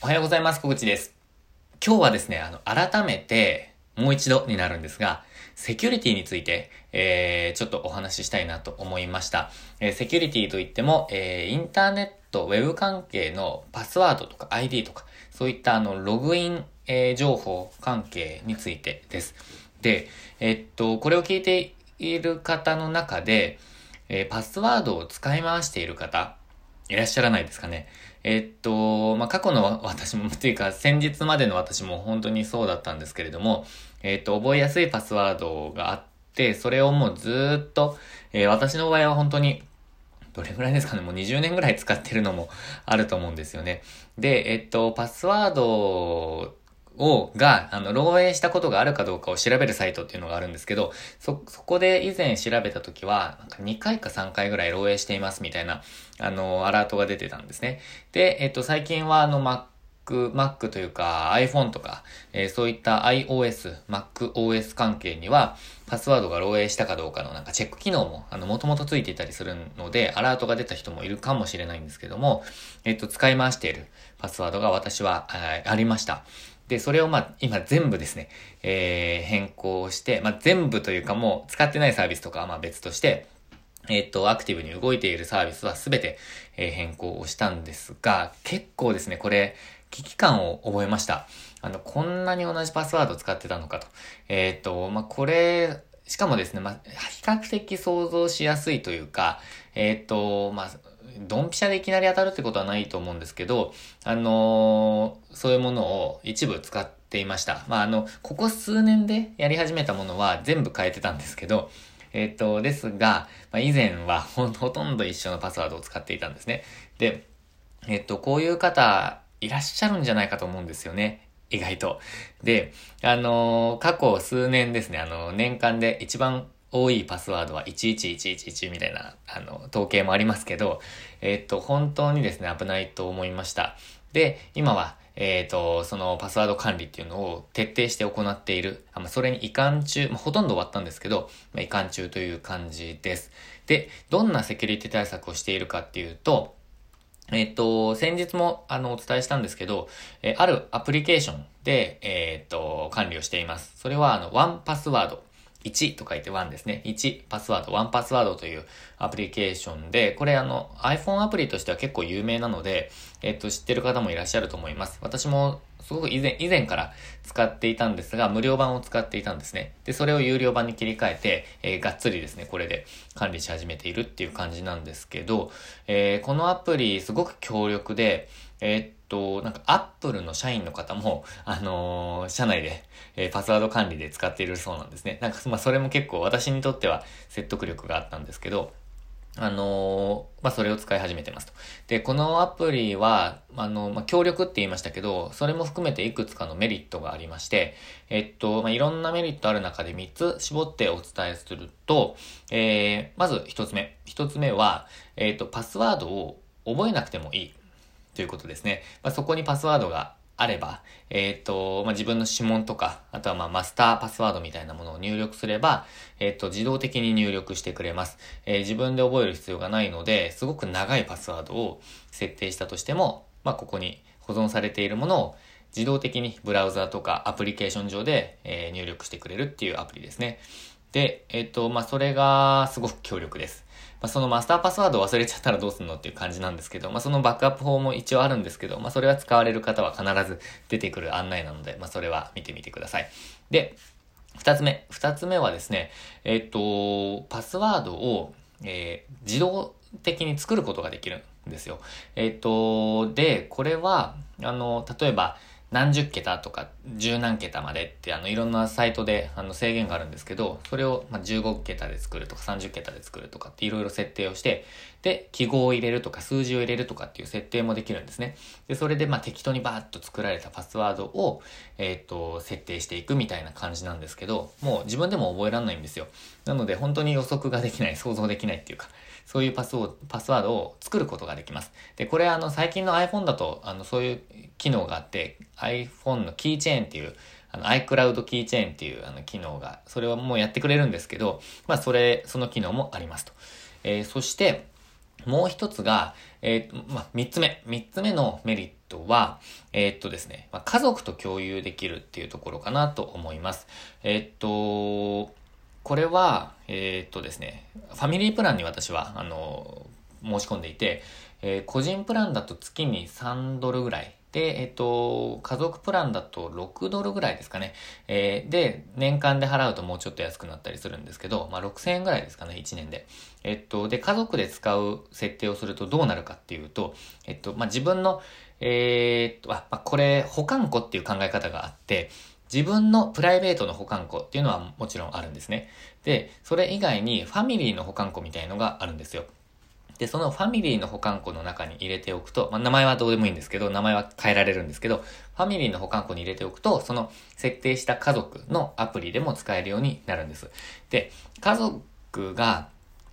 おはようございます。小口です。今日はですね、あの、改めて、もう一度になるんですが、セキュリティについて、えー、ちょっとお話ししたいなと思いました。えー、セキュリティといっても、えー、インターネット、ウェブ関係のパスワードとか ID とか、そういったあの、ログイン、えー、情報関係についてです。で、え、っと、これを聞いている方の中で、えー、パスワードを使い回している方、いらっしゃらないですかね。えっと、まあ、過去の私も、というか先日までの私も本当にそうだったんですけれども、えっと、覚えやすいパスワードがあって、それをもうずっと、えー、私の場合は本当に、どれぐらいですかねもう20年ぐらい使ってるのもあると思うんですよね。で、えっと、パスワードを、が、あの、漏洩したことがあるかどうかを調べるサイトっていうのがあるんですけど、そ、そこで以前調べたときは、なんか2回か3回ぐらい漏洩していますみたいな、あの、アラートが出てたんですね。で、えっと、最近はあの、Mac Mac というか iPhone とか、えー、そういった iOS、MacOS 関係には、パスワードが漏洩したかどうかのなんかチェック機能も、あの、もともとついていたりするので、アラートが出た人もいるかもしれないんですけども、えっと、使い回しているパスワードが私は、ありました。で、それをまあ、今全部ですね、えー、変更して、まあ、全部というかもう使ってないサービスとかはまあ別として、えっと、アクティブに動いているサービスはすべて、えー、変更をしたんですが、結構ですね、これ、危機感を覚えました。あの、こんなに同じパスワードを使ってたのかと。えっ、と、まあ、これ、しかもですね、まあ、比較的想像しやすいというか、えっ、と、まあ、ドンピシャでいきなり当たるってことはないと思うんですけど、あのー、そういうものを一部使っていました。まあ、あの、ここ数年でやり始めたものは全部変えてたんですけど、えっ、と、ですが、まあ、以前はほとんど一緒のパスワードを使っていたんですね。で、えっ、と、こういう方いらっしゃるんじゃないかと思うんですよね。意外と。で、あの、過去数年ですね、あの、年間で一番多いパスワードは11111みたいな、あの、統計もありますけど、えっと、本当にですね、危ないと思いました。で、今は、えっ、と、そのパスワード管理っていうのを徹底して行っている。あまあ、それに移管中、まあ、ほとんど終わったんですけど、まあ、移管中という感じです。で、どんなセキュリティ対策をしているかっていうと、えっ、と、先日も、あの、お伝えしたんですけど、えあるアプリケーションで、えっ、と、管理をしています。それは、あの、ワンパスワード。1と書いて1ですね。1パスワード、1パスワードというアプリケーションで、これあの iPhone アプリとしては結構有名なので、えっと知ってる方もいらっしゃると思います。私もすごく以前、以前から使っていたんですが、無料版を使っていたんですね。で、それを有料版に切り替えて、えー、がっつりですね、これで管理し始めているっていう感じなんですけど、えー、このアプリすごく強力で、えー、っと、なんか、アップルの社員の方も、あのー、社内で、えー、パスワード管理で使っているそうなんですね。なんか、まあ、それも結構私にとっては説得力があったんですけど、あのー、まあ、それを使い始めてますと。で、このアプリは、あの、まあ、強力って言いましたけど、それも含めていくつかのメリットがありまして、えっと、まあ、いろんなメリットある中で3つ絞ってお伝えすると、えー、まず1つ目。1つ目は、えっと、パスワードを覚えなくてもいい。ということですね。まあ、そこにパスワードがあれば、えっ、ー、と、まあ、自分の指紋とか、あとはまあマスターパスワードみたいなものを入力すれば、えっ、ー、と、自動的に入力してくれます。えー、自分で覚える必要がないので、すごく長いパスワードを設定したとしても、まあ、ここに保存されているものを自動的にブラウザーとかアプリケーション上で、え入力してくれるっていうアプリですね。で、えっ、と、まあ、それがすごく強力です。まあ、そのマスターパスワードを忘れちゃったらどうすんのっていう感じなんですけど、まあ、そのバックアップ法も一応あるんですけど、まあ、それは使われる方は必ず出てくる案内なので、まあ、それは見てみてください。で、二つ目。二つ目はですね、えっ、と、パスワードを、えー、自動的に作ることができるんですよ。えっ、と、で、これは、あの、例えば、何十桁とか十何桁までってあのいろんなサイトであの制限があるんですけど、それをまあ15桁で作るとか30桁で作るとかっていろいろ設定をして、で、記号を入れるとか数字を入れるとかっていう設定もできるんですね。で、それでまあ適当にバーッと作られたパスワードを、えっ、と、設定していくみたいな感じなんですけど、もう自分でも覚えられないんですよ。なので本当に予測ができない、想像できないっていうか、そういうパスを、パスワードを作ることができます。で、これあの最近の iPhone だと、あのそういう機能があって、iPhone のキーチェーンっていう、あの iCloud キーチェーンっていうあの機能が、それはもうやってくれるんですけど、まあそれ、その機能もありますと。えー、そして、もう一つが、えー、まあ、三つ目。三つ目のメリットは、えー、っとですね、まあ、家族と共有できるっていうところかなと思います。えー、っと、これは、えー、っとですね、ファミリープランに私は、あの、申し込んでいて、え個人プランだと月に3ドルぐらいで、えっと、家族プランだと6ドルぐらいですかね。えー、で、年間で払うともうちょっと安くなったりするんですけど、まあ6000円ぐらいですかね、1年で。えっと、で、家族で使う設定をするとどうなるかっていうと、えっと、まあ自分の、えー、っと、あ、ま、これ、保管庫っていう考え方があって、自分のプライベートの保管庫っていうのはもちろんあるんですね。で、それ以外にファミリーの保管庫みたいのがあるんですよ。で、そのファミリーの保管庫の中に入れておくと、まあ、名前はどうでもいいんですけど、名前は変えられるんですけど、ファミリーの保管庫に入れておくと、その設定した家族のアプリでも使えるようになるんです。で、家族が、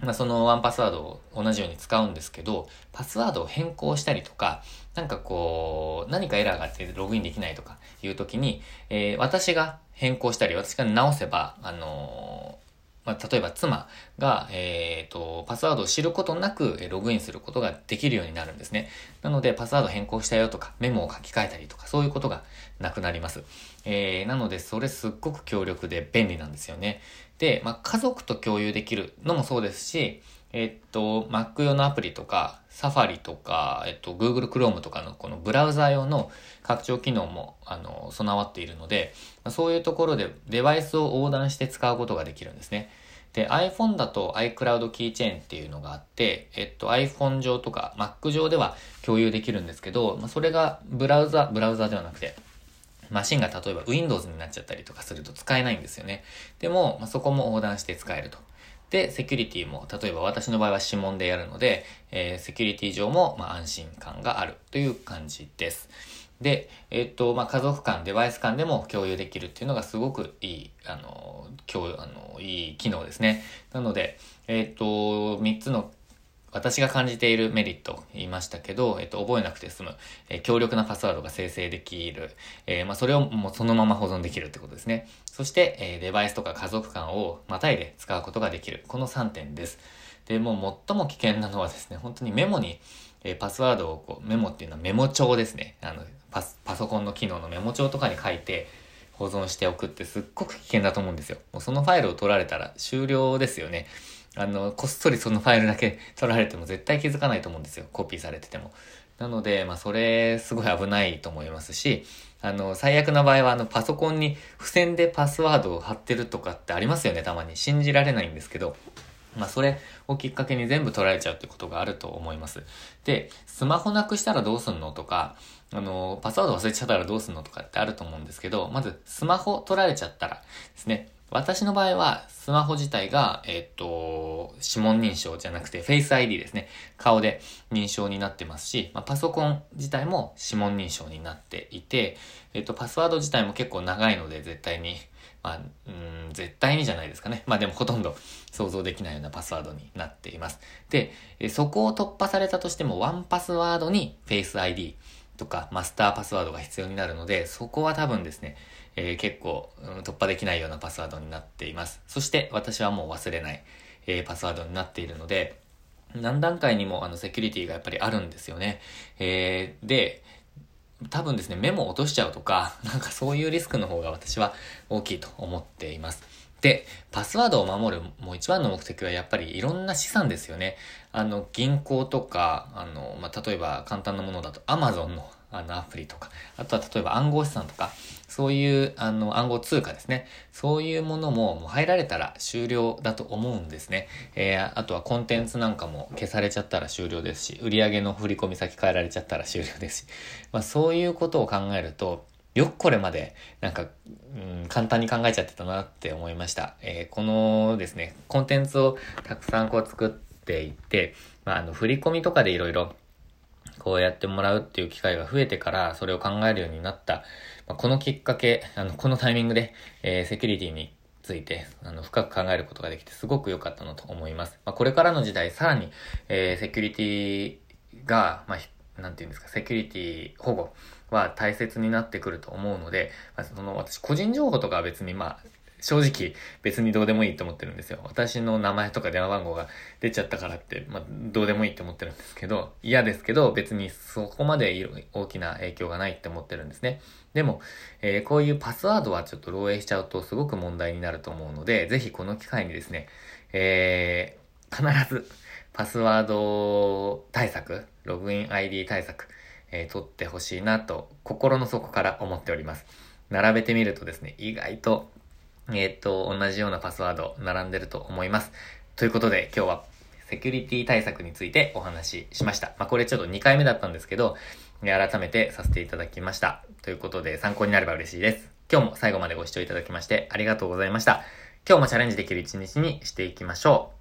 まあ、そのワンパスワードを同じように使うんですけど、パスワードを変更したりとか、なんかこう、何かエラーがあってログインできないとかいう時に、えー、私が変更したり、私が直せば、あのーまあ、例えば妻が、えっ、ー、と、パスワードを知ることなくログインすることができるようになるんですね。なので、パスワード変更したよとか、メモを書き換えたりとか、そういうことがなくなります。えー、なので、それすっごく強力で便利なんですよね。で、まあ、家族と共有できるのもそうですし、えっと、Mac 用のアプリとか、Safari とか、えっと、Google Chrome とかのこのブラウザ用の拡張機能も、あの、備わっているので、そういうところでデバイスを横断して使うことができるんですね。で、iPhone だと iCloud Keychain っていうのがあって、えっと、iPhone 上とか Mac 上では共有できるんですけど、それがブラウザ、ブラウザではなくて、マシンが例えば Windows になっちゃったりとかすると使えないんですよね。でも、そこも横断して使えると。で、セキュリティも、例えば私の場合は指紋でやるので、えー、セキュリティ上も、まあ、安心感があるという感じです。で、えっ、と、まあ、家族間、デバイス間でも共有できるっていうのがすごくいい、あの、共有、あの、いい機能ですね。なので、えっ、と、3つの私が感じているメリット言いましたけど、えっと、覚えなくて済む、えー、強力なパスワードが生成できる、えー、まあ、それをもうそのまま保存できるってことですね。そして、え、デバイスとか家族間をまたいで使うことができる。この3点です。で、もう最も危険なのはですね、本当にメモに、えパスワードをこう、メモっていうのはメモ帳ですね。あの、パパソコンの機能のメモ帳とかに書いて、保存しておくってすっごく危険だと思うんですよ。もうそのファイルを取られたら終了ですよね。あの、こっそりそのファイルだけ 取られても絶対気づかないと思うんですよ。コピーされてても。なので、まあ、それ、すごい危ないと思いますし、あの、最悪な場合は、あの、パソコンに付箋でパスワードを貼ってるとかってありますよね、たまに。信じられないんですけど。まあ、それをきっかけに全部取られちゃうってことがあると思います。で、スマホなくしたらどうすんのとか、あの、パスワード忘れちゃったらどうすんのとかってあると思うんですけど、まず、スマホ取られちゃったらですね、私の場合は、スマホ自体が、えっ、と、指紋認証じゃなくて、フェイス ID ですね。顔で認証になってますし、まあ、パソコン自体も指紋認証になっていて、えっ、と、パスワード自体も結構長いので、絶対に、まあ、うん、絶対にじゃないですかね。まあでもほとんど想像できないようなパスワードになっています。で、そこを突破されたとしても、ワンパスワードにフェイス ID とかマスターパスワードが必要になるので、そこは多分ですね、えー、結構、うん、突破できないようなパスワードになっています。そして私はもう忘れない、えー、パスワードになっているので、何段階にもあのセキュリティがやっぱりあるんですよね。えー、で、多分ですね、メモを落としちゃうとか、なんかそういうリスクの方が私は大きいと思っています。で、パスワードを守るもう一番の目的はやっぱりいろんな資産ですよね。あの、銀行とか、あの、まあ、例えば簡単なものだと Amazon のあのアプリとか、あとは例えば暗号資産とか、そういうあの暗号通貨ですね。そういうものももう入られたら終了だと思うんですね。えー、あとはコンテンツなんかも消されちゃったら終了ですし、売上の振込先変えられちゃったら終了ですし、まあそういうことを考えると、よくこれまで、なんか、うん、簡単に考えちゃってたなって思いました。えー、このですね、コンテンツをたくさんこう作っていって、まあ、あの、振り込みとかでいろいろこうやってもらうっていう機会が増えてからそれを考えるようになった、まあ、このきっかけ、あの、このタイミングで、えー、セキュリティについて、あの、深く考えることができてすごく良かったなと思います。まあ、これからの時代、さらに、えー、セキュリティが、まあ、なんていうんですか、セキュリティ保護は大切になってくると思うので、まあ、その、私、個人情報とかは別に、まあ、正直別にどうでもいいと思ってるんですよ。私の名前とか電話番号が出ちゃったからって、まあ、どうでもいいって思ってるんですけど、嫌ですけど別にそこまで大きな影響がないって思ってるんですね。でも、えー、こういうパスワードはちょっと漏洩しちゃうとすごく問題になると思うので、ぜひこの機会にですね、えー、必ずパスワード対策、ログイン ID 対策、えー、取ってほしいなと心の底から思っております。並べてみるとですね、意外とえっ、と、同じようなパスワード並んでると思います。ということで今日はセキュリティ対策についてお話ししました。まあ、これちょっと2回目だったんですけど、改めてさせていただきました。ということで参考になれば嬉しいです。今日も最後までご視聴いただきましてありがとうございました。今日もチャレンジできる一日にしていきましょう。